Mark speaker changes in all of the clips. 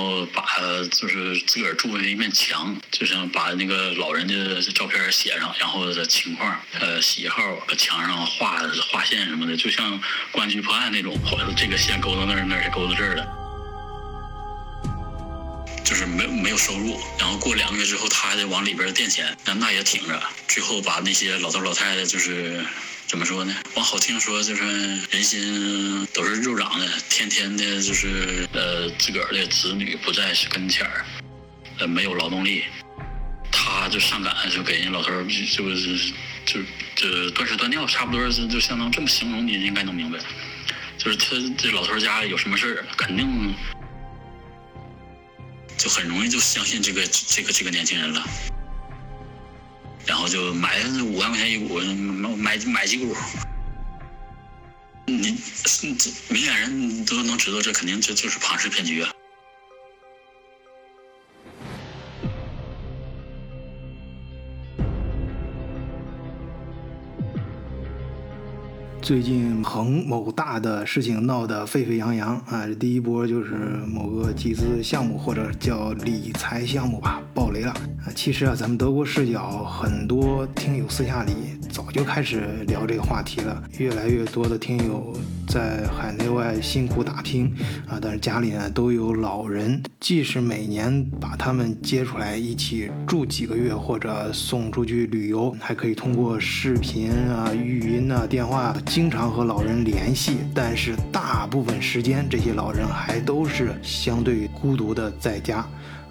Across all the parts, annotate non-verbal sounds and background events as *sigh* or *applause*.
Speaker 1: 然后把就是自个儿住的一面墙，就像把那个老人的照片写上，然后的情况、呃喜好，墙上画画线什么的，就像公安局破案那种，或者这个线勾到那儿，那儿勾到这儿了。就是没没有收入，然后过两个月之后，他还得往里边垫钱，但那也挺着，最后把那些老头老太太就是。怎么说呢？往好听说就是人心都是肉长的，天天的就是呃自个儿的子女不在是跟前儿，呃没有劳动力，他就上赶就给人老头儿就是就就断吃断尿，差不多就就相当这么形容你应该能明白，就是他这老头儿家有什么事儿，肯定就很容易就相信这个这个这个年轻人了。然后就买五万块钱一股，买买几股，你明眼人都能知道，这肯定就就是庞氏骗局啊。
Speaker 2: 最近恒某大的事情闹得沸沸扬扬啊！这第一波就是某个集资项目或者叫理财项目吧，爆雷了啊！其实啊，咱们德国视角很多听友私下里早就开始聊这个话题了，越来越多的听友在海内外辛苦打拼啊，但是家里呢都有老人，即使每年把他们接出来一起住几个月或者送出去旅游，还可以通过视频啊、语音啊、电话。经常和老人联系，但是大部分时间这些老人还都是相对孤独的在家，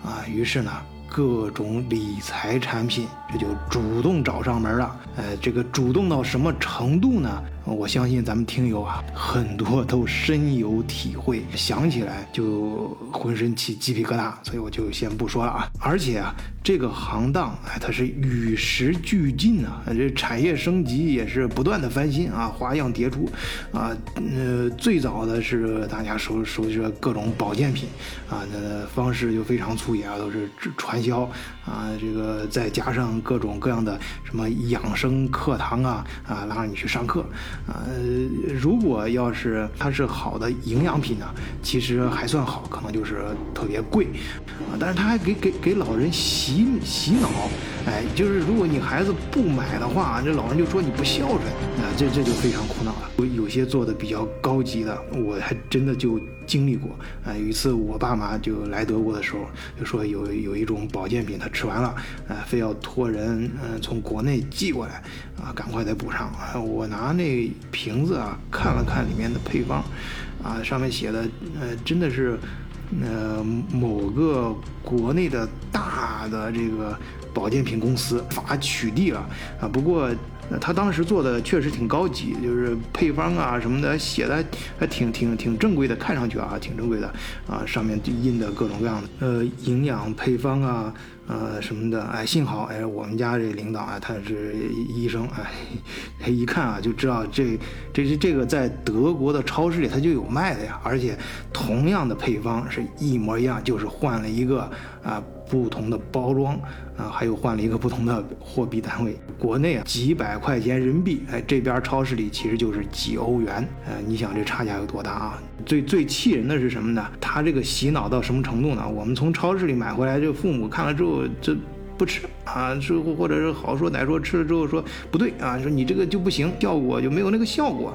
Speaker 2: 啊，于是呢，各种理财产品这就主动找上门了。呃，这个主动到什么程度呢？我相信咱们听友啊，很多都深有体会，想起来就浑身起鸡皮疙瘩，所以我就先不说了啊。而且啊，这个行当哎，它是与时俱进啊，这产业升级也是不断的翻新啊，花样迭出啊。呃，最早的是大家熟熟悉的各种保健品啊，那方式就非常粗野啊，都是传销啊，这个再加上各种各样的什么养生课堂啊啊，拉着你去上课。呃，如果要是它是好的营养品呢，其实还算好，可能就是特别贵，啊，但是他还给给给老人洗洗脑，哎，就是如果你孩子不买的话，这老人就说你不孝顺，啊，这这就非常苦恼了。有有些做的比较高级的，我还真的就经历过，啊，有一次我爸妈就来德国的时候，就说有有一种保健品他吃完了，啊，非要托人嗯从国内寄过来，啊，赶快再补上，啊，我拿那。瓶子啊，看了看里面的配方，啊，上面写的，呃，真的是，呃，某个国内的大的这个保健品公司发取缔了，啊，不过他当时做的确实挺高级，就是配方啊什么的写的还挺挺挺正规的，看上去啊挺正规的，啊，上面印的各种各样的，呃，营养配方啊。呃，什么的，哎，幸好，哎，我们家这领导啊，他是医生，哎，*laughs* 他一看啊，就知道这，这是这个在德国的超市里他就有卖的呀，而且同样的配方是一模一样，就是换了一个啊。不同的包装啊，还有换了一个不同的货币单位。国内啊几百块钱人民币，哎，这边超市里其实就是几欧元。呃，你想这差价有多大啊？最最气人的是什么呢？他这个洗脑到什么程度呢？我们从超市里买回来，这父母看了之后，这。不吃啊，之后或者是好说歹说，吃了之后说不对啊，说你这个就不行，效果就没有那个效果，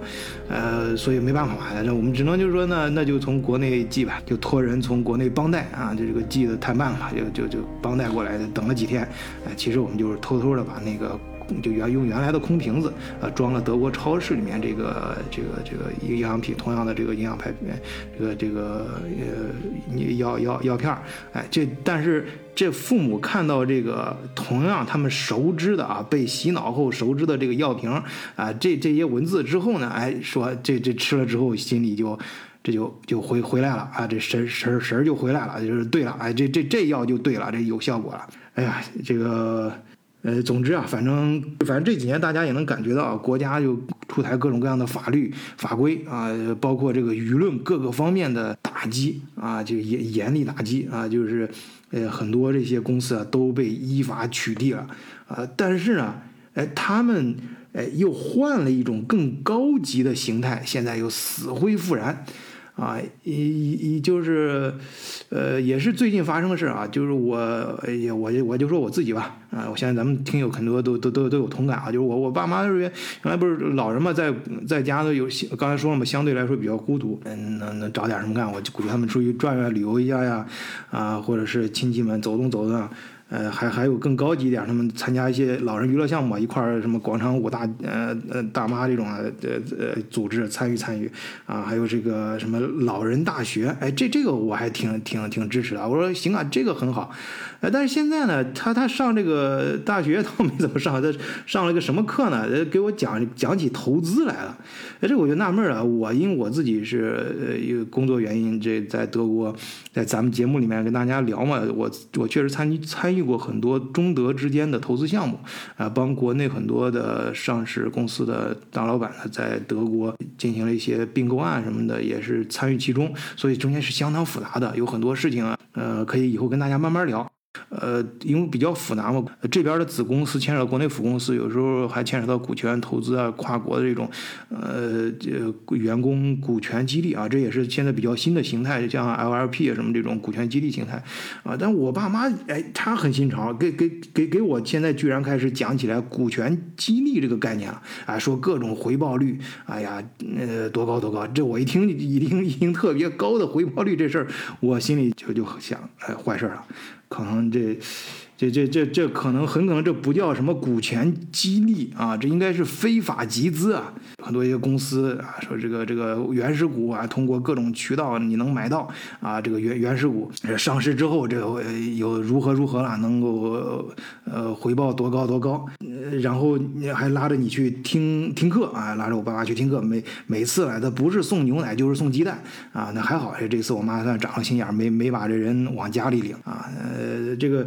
Speaker 2: 呃，所以没办法嘛，那我们只能就是说呢，那就从国内寄吧，就托人从国内帮带啊，就这个寄的太慢了，就就就帮带过来的，等了几天，哎，其实我们就是偷偷的把那个。就原用原来的空瓶子，呃，装了德国超市里面这个这个这个营养品，同样的这个营养牌，这个这个呃药药药片儿，哎，这但是这父母看到这个同样他们熟知的啊，被洗脑后熟知的这个药瓶啊，这这些文字之后呢，哎，说这这吃了之后心里就这就就回回来了啊，这神神神就回来了，就是对了，哎，这这这药就对了，这有效果了，哎呀，这个。呃，总之啊，反正反正这几年大家也能感觉到，国家就出台各种各样的法律法规啊，包括这个舆论各个方面的打击啊，就严严厉打击啊，就是呃很多这些公司啊都被依法取缔了啊，但是呢，哎他们哎又换了一种更高级的形态，现在又死灰复燃啊，一一就是，呃，也是最近发生的事啊，就是我，哎呀，我我就说我自己吧，啊，我相信咱们听友很多都都都都有同感啊，就是我我爸妈是原来不是老人嘛，在在家都有，刚才说了嘛，相对来说比较孤独，嗯，能能找点什么干，我就鼓励他们出去转转、旅游一下呀，啊，或者是亲戚们走动走动。呃，还还有更高级一点，他们参加一些老人娱乐项目，一块儿什么广场舞大呃呃大妈这种呃呃组织参与参与啊，还有这个什么老人大学，哎，这这个我还挺挺挺支持的。我说行啊，这个很好。呃，但是现在呢，他他上这个大学 *laughs* 倒没怎么上，他上了个什么课呢？呃，给我讲讲起投资来了。哎，这我就纳闷了。我因为我自己是呃一个工作原因，这在德国，在咱们节目里面跟大家聊嘛，我我确实参与参。与过很多中德之间的投资项目，啊，帮国内很多的上市公司的大老板呢，在德国进行了一些并购案什么的，也是参与其中，所以中间是相当复杂的，有很多事情啊，呃，可以以后跟大家慢慢聊。呃，因为比较复杂嘛，这边的子公司牵扯到国内父公司，有时候还牵扯到股权投资啊，跨国的这种，呃，这员工股权激励啊，这也是现在比较新的形态，像 LLP 啊什么这种股权激励形态啊。但我爸妈哎，他很新潮，给给给给我现在居然开始讲起来股权激励这个概念了，啊，说各种回报率，哎呀，呃，多高多高，这我一听一听一听特别高的回报率这事儿，我心里就就想，哎，坏事了。可能这。这这这这可能很可能这不叫什么股权激励啊，这应该是非法集资啊！很多一些公司啊，说这个这个原始股啊，通过各种渠道你能买到啊，这个原原始股上市之后，这个有如何如何了，能够呃回报多高多高，然后还拉着你去听听课啊，拉着我爸妈去听课，每每次来的不是送牛奶就是送鸡蛋啊，那还好，这次我妈算长了心眼，没没把这人往家里领啊，呃这个。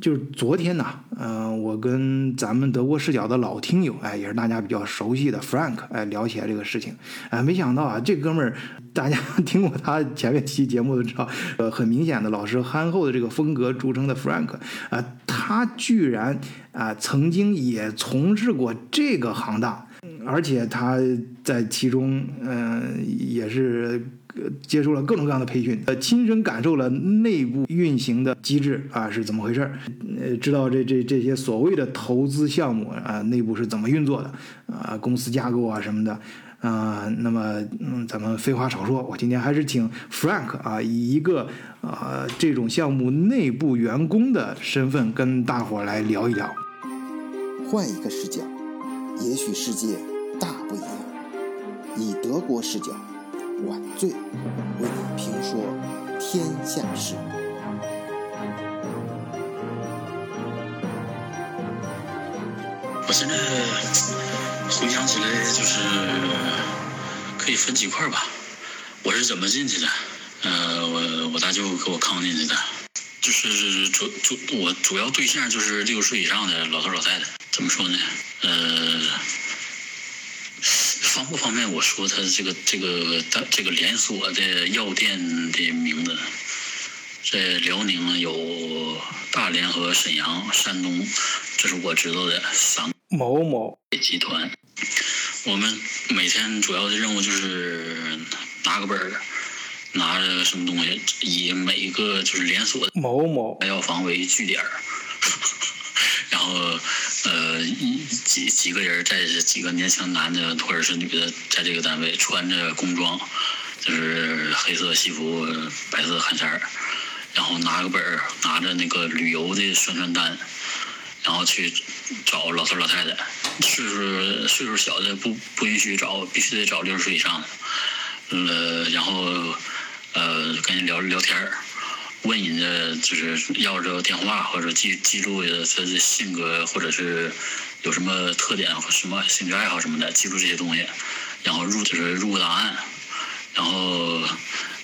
Speaker 2: 就是昨天呐，嗯，我跟咱们德国视角的老听友，哎，也是大家比较熟悉的 Frank，哎，聊起来这个事情，哎，没想到啊，这哥们儿，大家 *laughs* 听过他前面期节目都知道，呃，很明显的老实憨厚的这个风格著称的 Frank，啊，他居然啊曾经也从事过这个行当，而且他在其中，嗯，也是。接受了各种各样的培训，呃，亲身感受了内部运行的机制啊是怎么回事儿，呃，知道这这这些所谓的投资项目啊内部是怎么运作的啊，公司架构啊什么的啊，那么嗯，咱们废话少说，我今天还是请 Frank 啊，以一个啊这种项目内部员工的身份跟大伙儿来聊一聊，
Speaker 3: 换一个视角，也许世界大不一样，以德国视角。晚醉为你评说天下事。
Speaker 1: 我现在回想起来，就是可以分几块吧。我是怎么进去的？呃，我我大舅给我扛进去的。就是主主我主要对象就是六十岁以上的老头老太太。怎么说呢？呃。方不方便我说他这个这个大这个连锁的药店的名字，在辽宁有大连和沈阳，山东这是我知道的三
Speaker 2: 某某
Speaker 1: 集团。我们每天主要的任务就是拿个本儿，拿着什么东西，以每一个就是连锁的
Speaker 2: 某某
Speaker 1: 药房为据点儿。*laughs* 然后，呃，一几几个人在几个年轻男的或者是女的，在这个单位穿着工装，就是黑色西服、白色汗衫然后拿个本儿，拿着那个旅游的宣传单，然后去找老头老太太，岁数岁数小的不不允许找，必须得找六十岁以上的，呃，然后呃跟人聊聊天儿。问人家就是要这个电话，或者记记录他的性格，或者是有什么特点或什么兴趣爱好什么的，记录这些东西，然后入就是入个档案，然后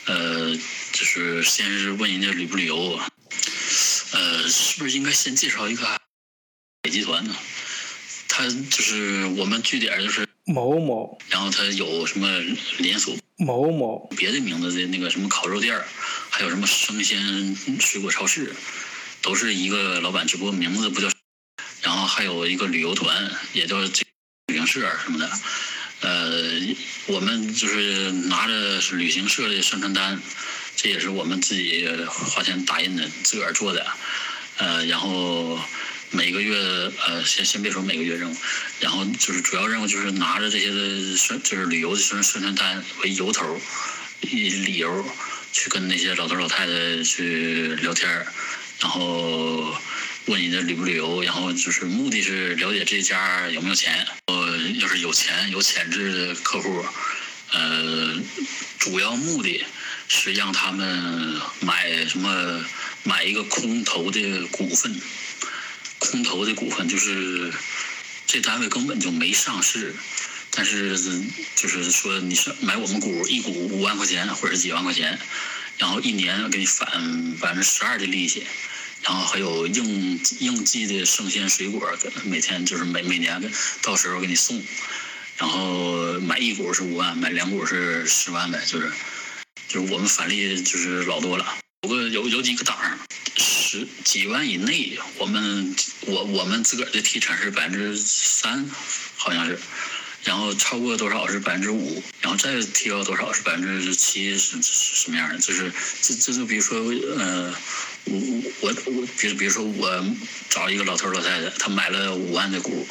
Speaker 1: 呃就是先是问人家旅不旅游，呃是不是应该先介绍一个北集团呢？他就是我们据点就是
Speaker 2: 某某，
Speaker 1: 然后他有什么连锁
Speaker 2: 某某
Speaker 1: 别的名字的那个什么烤肉店。还有什么生鲜水果超市，都是一个老板，只不过名字不叫。然后还有一个旅游团，也叫这旅行社什么的。呃，我们就是拿着旅行社的宣传单，这也是我们自己花钱打印的，自个儿做的。呃，然后每个月，呃，先先别说每个月任务，然后就是主要任务就是拿着这些的宣，就是旅游的宣宣传单为由头，以理由去跟那些老头老太太去聊天，然后。问你的旅不旅游，然后就是目的是了解这家有没有钱。呃，要是有钱有潜质的客户，呃，主要目的是让他们买什么买一个空投的股份，空投的股份就是这单位根本就没上市，但是就是说你是买我们股一股五万块钱或者几万块钱，然后一年给你返百分之十二的利息。然后还有应应季的生鲜水果，每天就是每每年到时候给你送。然后买一股是五万，买两股是十万呗，就是就是我们返利就是老多了。有个有有几个档，几万以内，我们我我们自个儿的提成是百分之三，好像是。然后超过多少是百分之五，然后再提高多少是百分之七，是什么样的？就是这这就比如说呃。我我我，比如比如说我找一个老头老太太，他买了五万的股，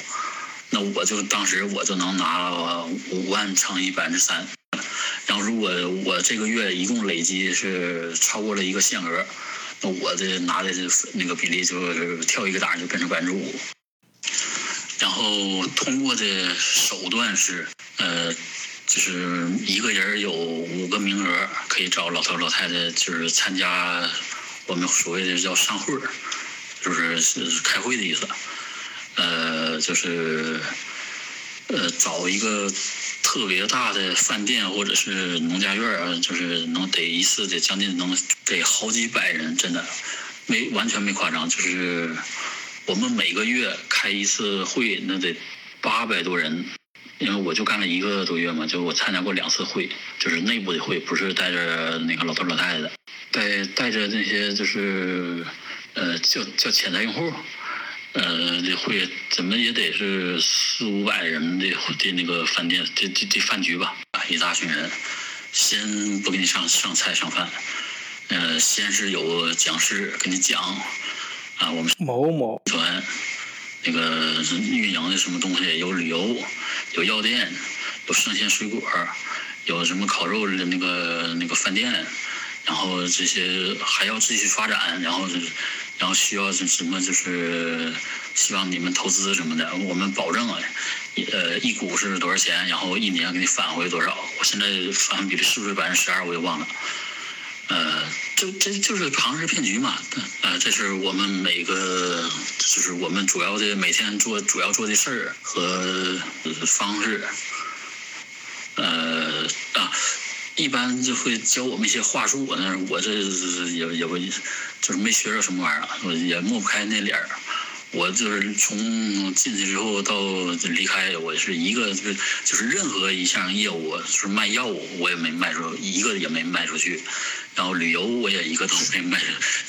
Speaker 1: 那我就当时我就能拿五万乘以百分之三，然后如果我这个月一共累积是超过了一个限额，我这拿的这那个比例就是跳一个档就变成百分之五。然后通过的手段是，呃，就是一个人有五个名额可以找老头老太太，就是参加。我们所谓的叫上会儿，就是是开会的意思。呃，就是呃找一个特别大的饭店或者是农家院儿，就是能得一次得将近能得好几百人，真的没完全没夸张。就是我们每个月开一次会，那得八百多人，因为我就干了一个多月嘛，就我参加过两次会，就是内部的会，不是带着那个老头老太太的。带带着那些就是，呃，叫叫潜在用户，呃，这会怎么也得是四五百人的的那个饭店，这这这饭局吧，一大群人，先不给你上上菜上饭，呃，先是有讲师给你讲，啊，我们
Speaker 2: 某某
Speaker 1: 团那个运营的什么东西，有旅游，有药店，有生鲜水果，有什么烤肉的那个那个饭店。然后这些还要继续发展，然后，然后需要是什么就是希望你们投资什么的，我们保证啊，呃，一股是多少钱，然后一年给你返回多少。我现在返比例是不是百分之十二，我也忘了。呃，就这就是庞氏骗局嘛。呃，这是我们每个就是我们主要的每天做主要做的事儿和方式。呃啊。一般就会教我们一些话术，我那我这也也不就是没学着什么玩意儿，也抹不开那脸儿。我就是从进去之后到离开，我是一个就是就是任何一项业务，就是卖药物我也没卖出一个也没卖出去，然后旅游我也一个都没卖，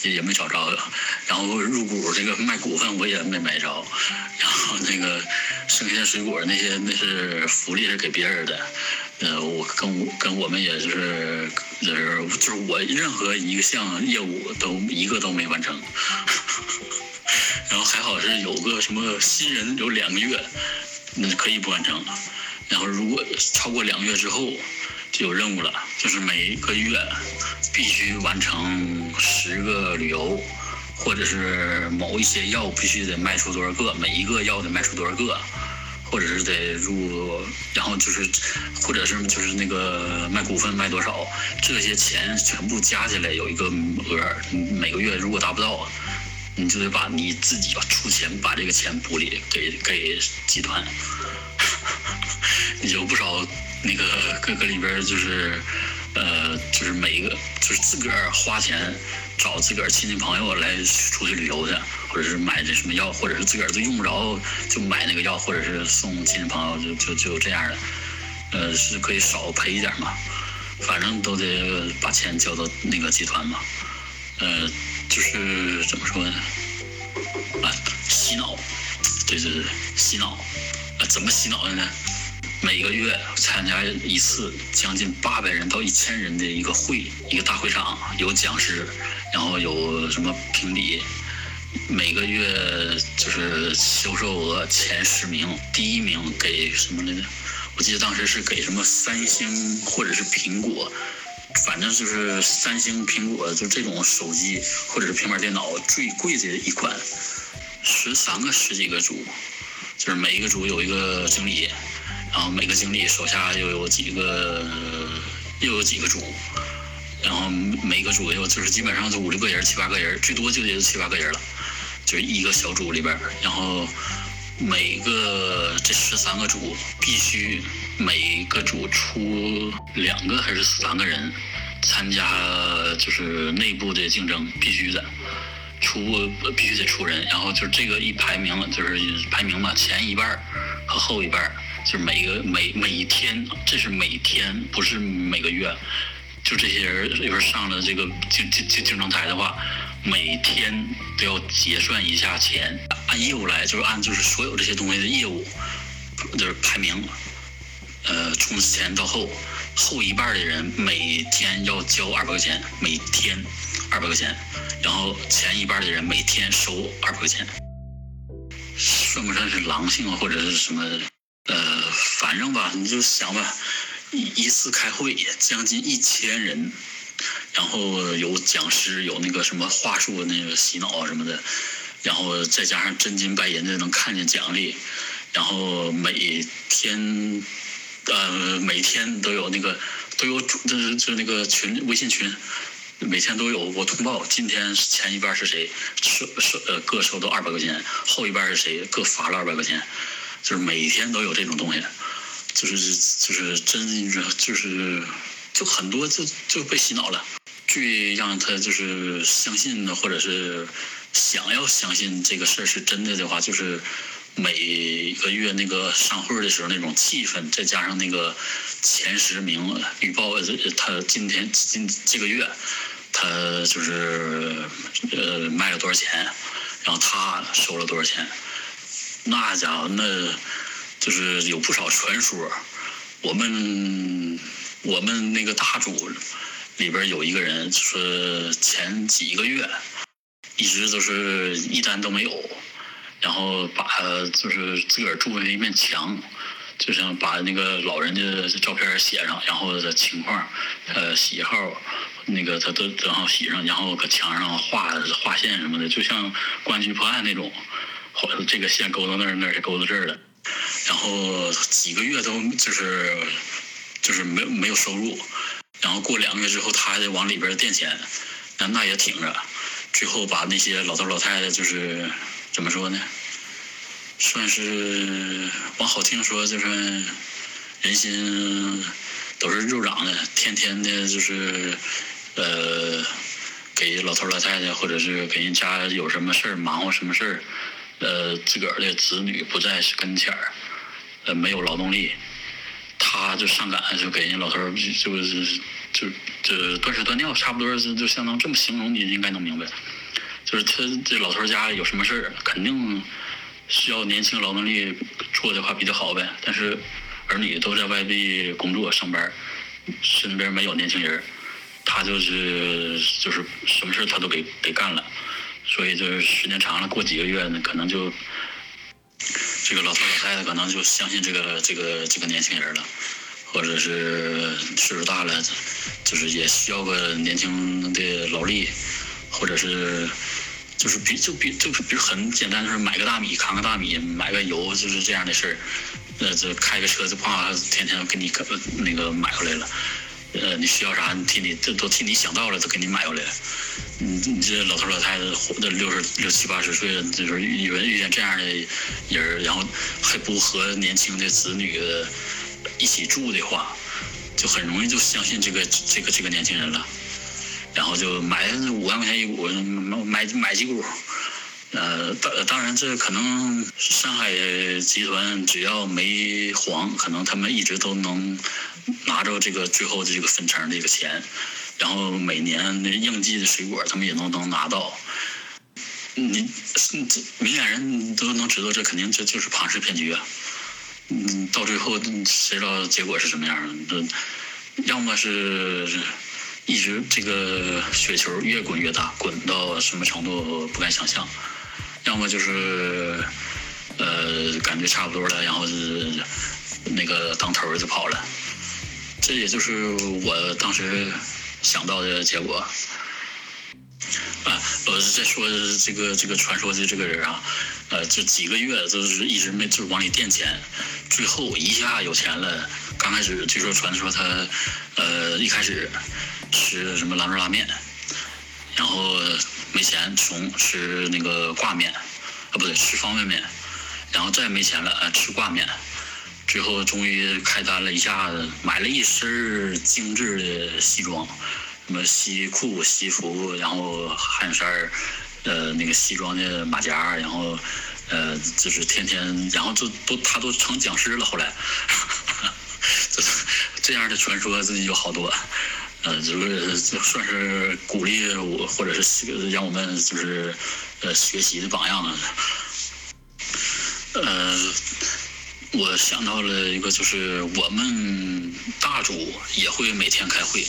Speaker 1: 也也没找着，然后入股这个卖股份我也没买着，然后那个生鲜水果那些那是福利是给别人的。呃，我跟跟我们也是就是就是我任何一个项业务都一个都没完成，*laughs* 然后还好是有个什么新人有两个月，那可以不完成，然后如果超过两个月之后就有任务了，就是每一个月必须完成十个旅游，或者是某一些药必须得卖出多少个，每一个药得卖出多少个。或者是得入，然后就是，或者是就是那个卖股份卖多少，这些钱全部加起来有一个额，每个月如果达不到，你就得把你自己出钱把这个钱补里给给集团，*laughs* 有不少那个各个里边就是，呃，就是每一个就是自个儿花钱。找自个儿亲戚朋友来出去旅游去，或者是买这什么药，或者是自个儿都用不着就买那个药，或者是送亲戚朋友，就就就这样的，呃，是可以少赔一点嘛，反正都得把钱交到那个集团嘛，呃，就是怎么说呢？啊，洗脑，对对对，洗脑，啊，怎么洗脑的呢？每个月参加一次将近八百人到一千人的一个会，一个大会场，有讲师，然后有什么评比，每个月就是销售额前十名，第一名给什么来着？我记得当时是给什么三星或者是苹果，反正就是三星、苹果就这种手机或者是平板电脑最贵的一款，十三个十几个组，就是每一个组有一个经理。然后每个经理手下又有几个，又有几个组，然后每个组又就是基本上就五六个人、七八个人，最多就得七八个人了，就一个小组里边。然后每个这十三个组必须每个组出两个还是三个人参加，就是内部的竞争必须的，出必须得出人。然后就是这个一排名就是排名嘛，前一半和后一半。就是每个每每一天，这是每天，不是每个月。就这些人要是上了这个竞竞竞竞争台的话，每天都要结算一下钱，按业务来，就是按就是所有这些东西的业务，就是排名。呃，从前到后，后一半的人每天要交二百块钱，每天二百块钱，然后前一半的人每天收二百块钱，算不算是狼性或者是什么？呃，反正吧，你就想吧，一一次开会将近一千人，然后有讲师，有那个什么话术那个洗脑什么的，然后再加上真金白银的能看见奖励，然后每天，呃，每天都有那个都有就是就那个群微信群，每天都有我通报，今天前一半是谁收收呃各收到二百块钱，后一半是谁各发了二百块钱。就是每天都有这种东西，就是就是真就是就很多就就被洗脑了。最让他就是相信的，或者是想要相信这个事儿是真的的话，就是每个月那个上会的时候那种气氛，再加上那个前十名预报，他今天今这个月他就是呃卖了多少钱，然后他收了多少钱。那家伙，那就是有不少传说。我们我们那个大组里边有一个人说，前几个月一直都是一单都没有，然后把就是自个儿住的一面墙，就像把那个老人的照片写上，然后的情况，呃，喜好，那个他都正好写上，然后搁墙上画画线什么的，就像公安局破案那种。这个线勾到那儿，那是勾到这儿了，然后几个月都就是就是没没有收入，然后过两个月之后，他还得往里边垫钱，那那也挺着，最后把那些老头老太太就是怎么说呢？算是往好听说，就是人心都是肉长的，天天的就是呃给老头老太太或者是给人家有什么事儿忙活什么事儿。呃，自个儿的子女不在跟前儿，呃，没有劳动力，他就上赶就给人家老头儿就是就就断屎断尿，差不多是就相当这么形容，你应该能明白。就是他这老头儿家有什么事儿，肯定需要年轻劳动力做的话比较好呗。但是儿女都在外地工作上班，身边没有年轻人，他就是就是什么事儿他都给给干了。所以就是时间长了，过几个月呢，可能就这个老头老太太可能就相信这个这个这个年轻人了，或者是岁数大了，就是也需要个年轻的劳力，或者是就是比就比就比如很简单，就是买个大米扛个大米，买个油就是这样的事儿，呃，这开个车就怕，天天给你那个买回来了。呃，你需要啥？你替你这都替你想到了，都给你买过来。你你这老头老太太活的六十六七八十岁了，就是遇遇见这样的人，然后还不和年轻的子女一起住的话，就很容易就相信这个这个这个年轻人了，然后就买五万块钱一股，买买几股。呃，当当然，这可能上海集团只要没黄，可能他们一直都能拿着这个最后的这个分成这个钱，然后每年那应季的水果，他们也都能拿到。你这明眼人都能知道，这肯定这就是庞氏骗局啊！嗯，到最后谁知道结果是什么样的？这要么是一直这个雪球越滚越大，滚到什么程度不敢想象；要么就是呃感觉差不多了，然后是那个当头就跑了。这也就是我当时想到的结果。啊，我是在说这个这个传说的这个人啊，呃，这几个月就是一直没就是往里垫钱，最后一下有钱了。刚开始据说传说他，呃，一开始吃什么兰州拉面，然后没钱穷吃那个挂面，啊不对，吃方便面，然后再没钱了啊吃挂面。最后终于开单了，一下子买了一身精致的西装，什么西裤、西服，然后汗衫儿，呃，那个西装的马甲，然后，呃，就是天天，然后就都他都成讲师了。后来，这 *laughs* 这样的传说自己有好多，呃，就是就算是鼓励我，或者是让我们就是呃学习的榜样了，呃。我想到了一个，就是我们大组也会每天开会，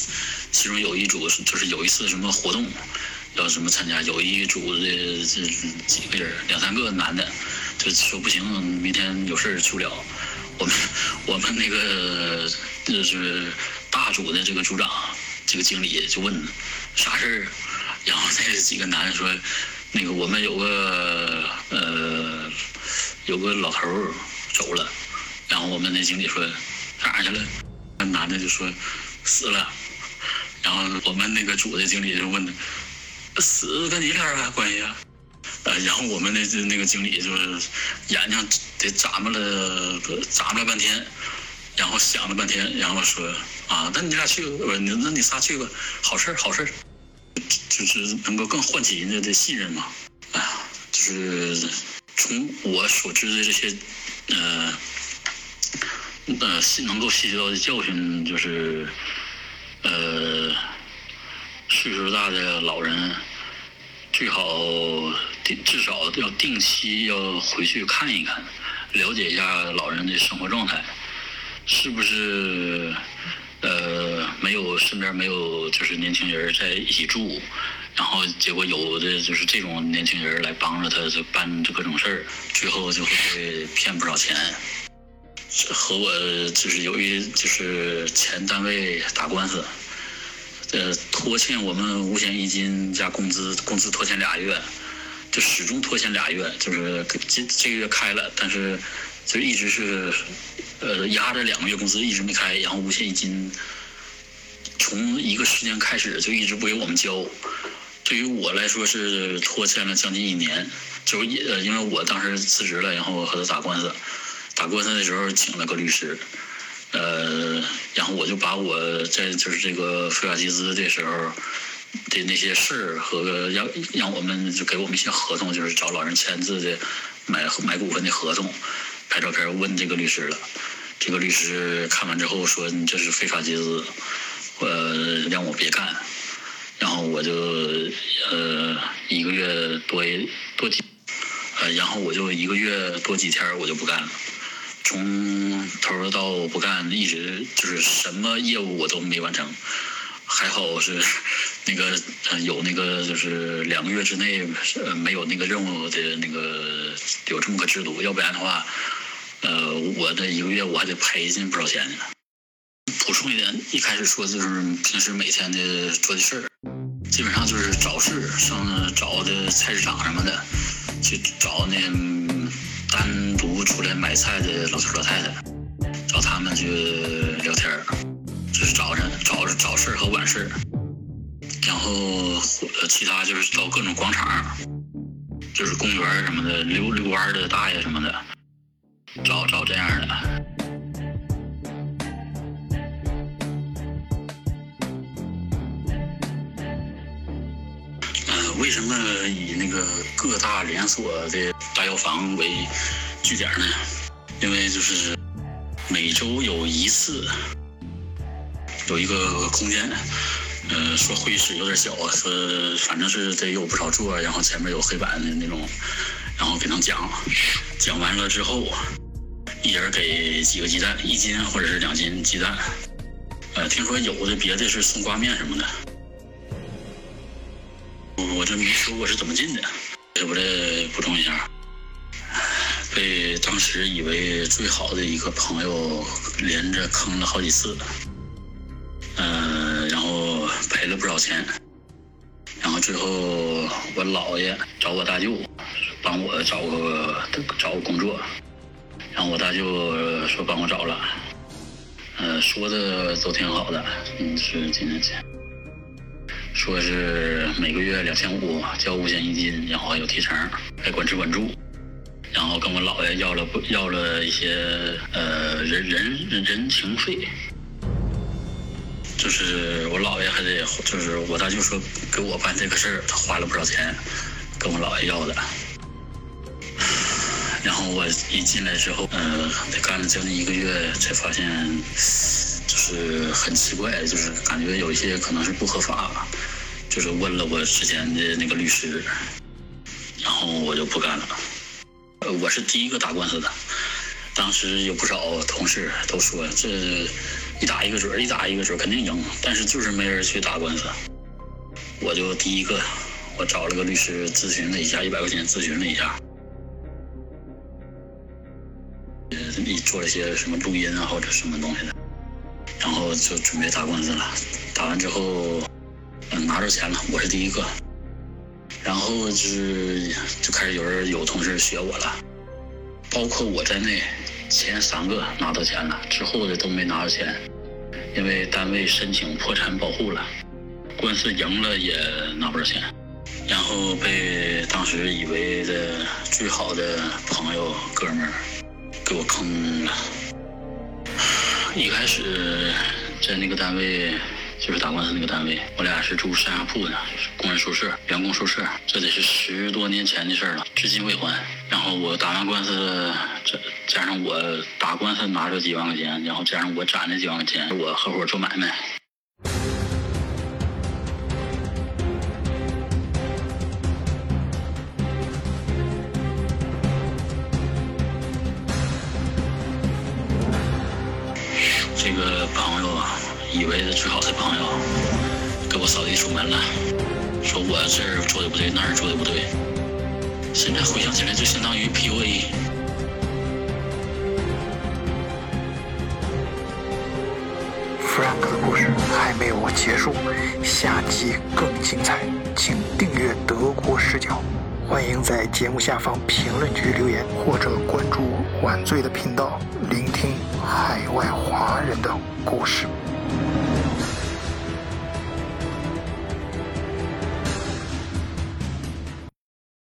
Speaker 1: 其中有一组是就是有一次什么活动，要什么参加，有一组的这几个人，两三个男的，就说不行，明天有事去不了。我们我们那个就是大组的这个组长，这个经理就问啥事儿，然后那几个男的说，那个我们有个呃有个老头。走了，然后我们那经理说哪去了？那男的就说死了。然后我们那个组的经理就问死跟你俩啥关系啊？呃，然后我们那那个经理就是眼睛得眨巴了眨巴了半天，然后想了半天，然后说啊，那你俩去，不，你那你仨去吧，好事儿好事儿就是能够更唤起人家的信任嘛。哎呀，就是从我所知的这些。呃，呃，能够吸取到的教训就是，呃，岁数大的老人最好定至少要定期要回去看一看，了解一下老人的生活状态，是不是呃没有身边没有就是年轻人在一起住。然后结果有的就是这种年轻人来帮着他，就办这各种事儿，最后就会被骗不少钱。和我就是由于就是前单位打官司，呃，拖欠我们五险一金加工资，工资拖欠俩月，就始终拖欠俩月，就是这这个月开了，但是就一直是呃压着两个月工资一直没开，然后五险一金从一个时间开始就一直不给我们交。对于我来说是拖欠了将近一年，就是呃，因为我当时辞职了，然后和他打官司，打官司的时候请了个律师，呃，然后我就把我在就是这个非法集资的时候的那些事和让让我们就给我们一些合同，就是找老人签字的买买股份的合同，拍照片问这个律师了，这个律师看完之后说你这是非法集资，呃，让我别干。然后我就呃一个月多多几，呃然后我就一个月多几天我就不干了，从头到不干一直就是什么业务我都没完成，还好是那个有那个就是两个月之内呃没有那个任务的那个有这么个制度，要不然的话，呃我这一个月我还得赔进不少钱呢。补充一点，一开始说就是平时每天的做的事儿，基本上就是找事，上找的菜市场什么的，去找那单独出来买菜的老头老太太，找他们去聊天儿，就是早晨找找事和晚事，然后呃其他就是到各种广场，就是公园什么的溜溜弯的大爷什么的，找找这样的。为什么以那个各大连锁的大药房为据点呢？因为就是每周有一次有一个空间，呃，说会议室有点小啊，说反正是得有不少座，然后前面有黑板的那种，然后给他讲，讲完了之后，一人给几个鸡蛋，一斤或者是两斤鸡蛋。呃，听说有的别的是送挂面什么的。我这没说我是怎么进的，我这补充一下，被当时以为最好的一个朋友连着坑了好几次，嗯，然后赔了不少钱，然后最后我姥爷找我大舅帮我找个找个工作，然后我大舅说帮我找了，呃，说的都挺好的，嗯，是今年钱。说是每个月两千五，交五险一金，然后还有提成，还管吃管住，然后跟我姥爷要了不要了一些呃人人人情费，就是我姥爷还得就是我大舅说给我办这个事儿，他花了不少钱，跟我姥爷要的。然后我一进来之后，呃，干了将近一个月，才发现就是很奇怪，就是感觉有一些可能是不合法，就是问了我之前的那个律师，然后我就不干了。呃，我是第一个打官司的，当时有不少同事都说这一打一个准，一打一个准，肯定赢，但是就是没人去打官司。我就第一个，我找了个律师咨询了一下，一百块钱咨询了一下。你做了些什么录音啊，或者什么东西的，然后就准备打官司了。打完之后，嗯，拿着钱了，我是第一个。然后就是就开始有人有同事学我了，包括我在内，前三个拿到钱了，之后的都没拿到钱，因为单位申请破产保护了，官司赢了也拿不着钱，然后被当时以为的最好的朋友哥们儿。给我坑了！一开始在那个单位，就是打官司那个单位，我俩是住上下铺的，工人宿舍、员工宿舍，这得是十多年前的事了，至今未还。然后我打完官司，这加上我打官司拿着几万块钱，然后加上我攒那几万块钱，我合伙做买卖。以为的最好的朋友，给我扫地出门了，说我这儿做的不对，那儿做的不对。现在回想起来，就相当于 PUA。
Speaker 2: Frank 的故事还没有结束，下集更精彩，请订阅德国视角。欢迎在节目下方评论区留言，或者关注晚醉的频道，聆听海外华人的故事。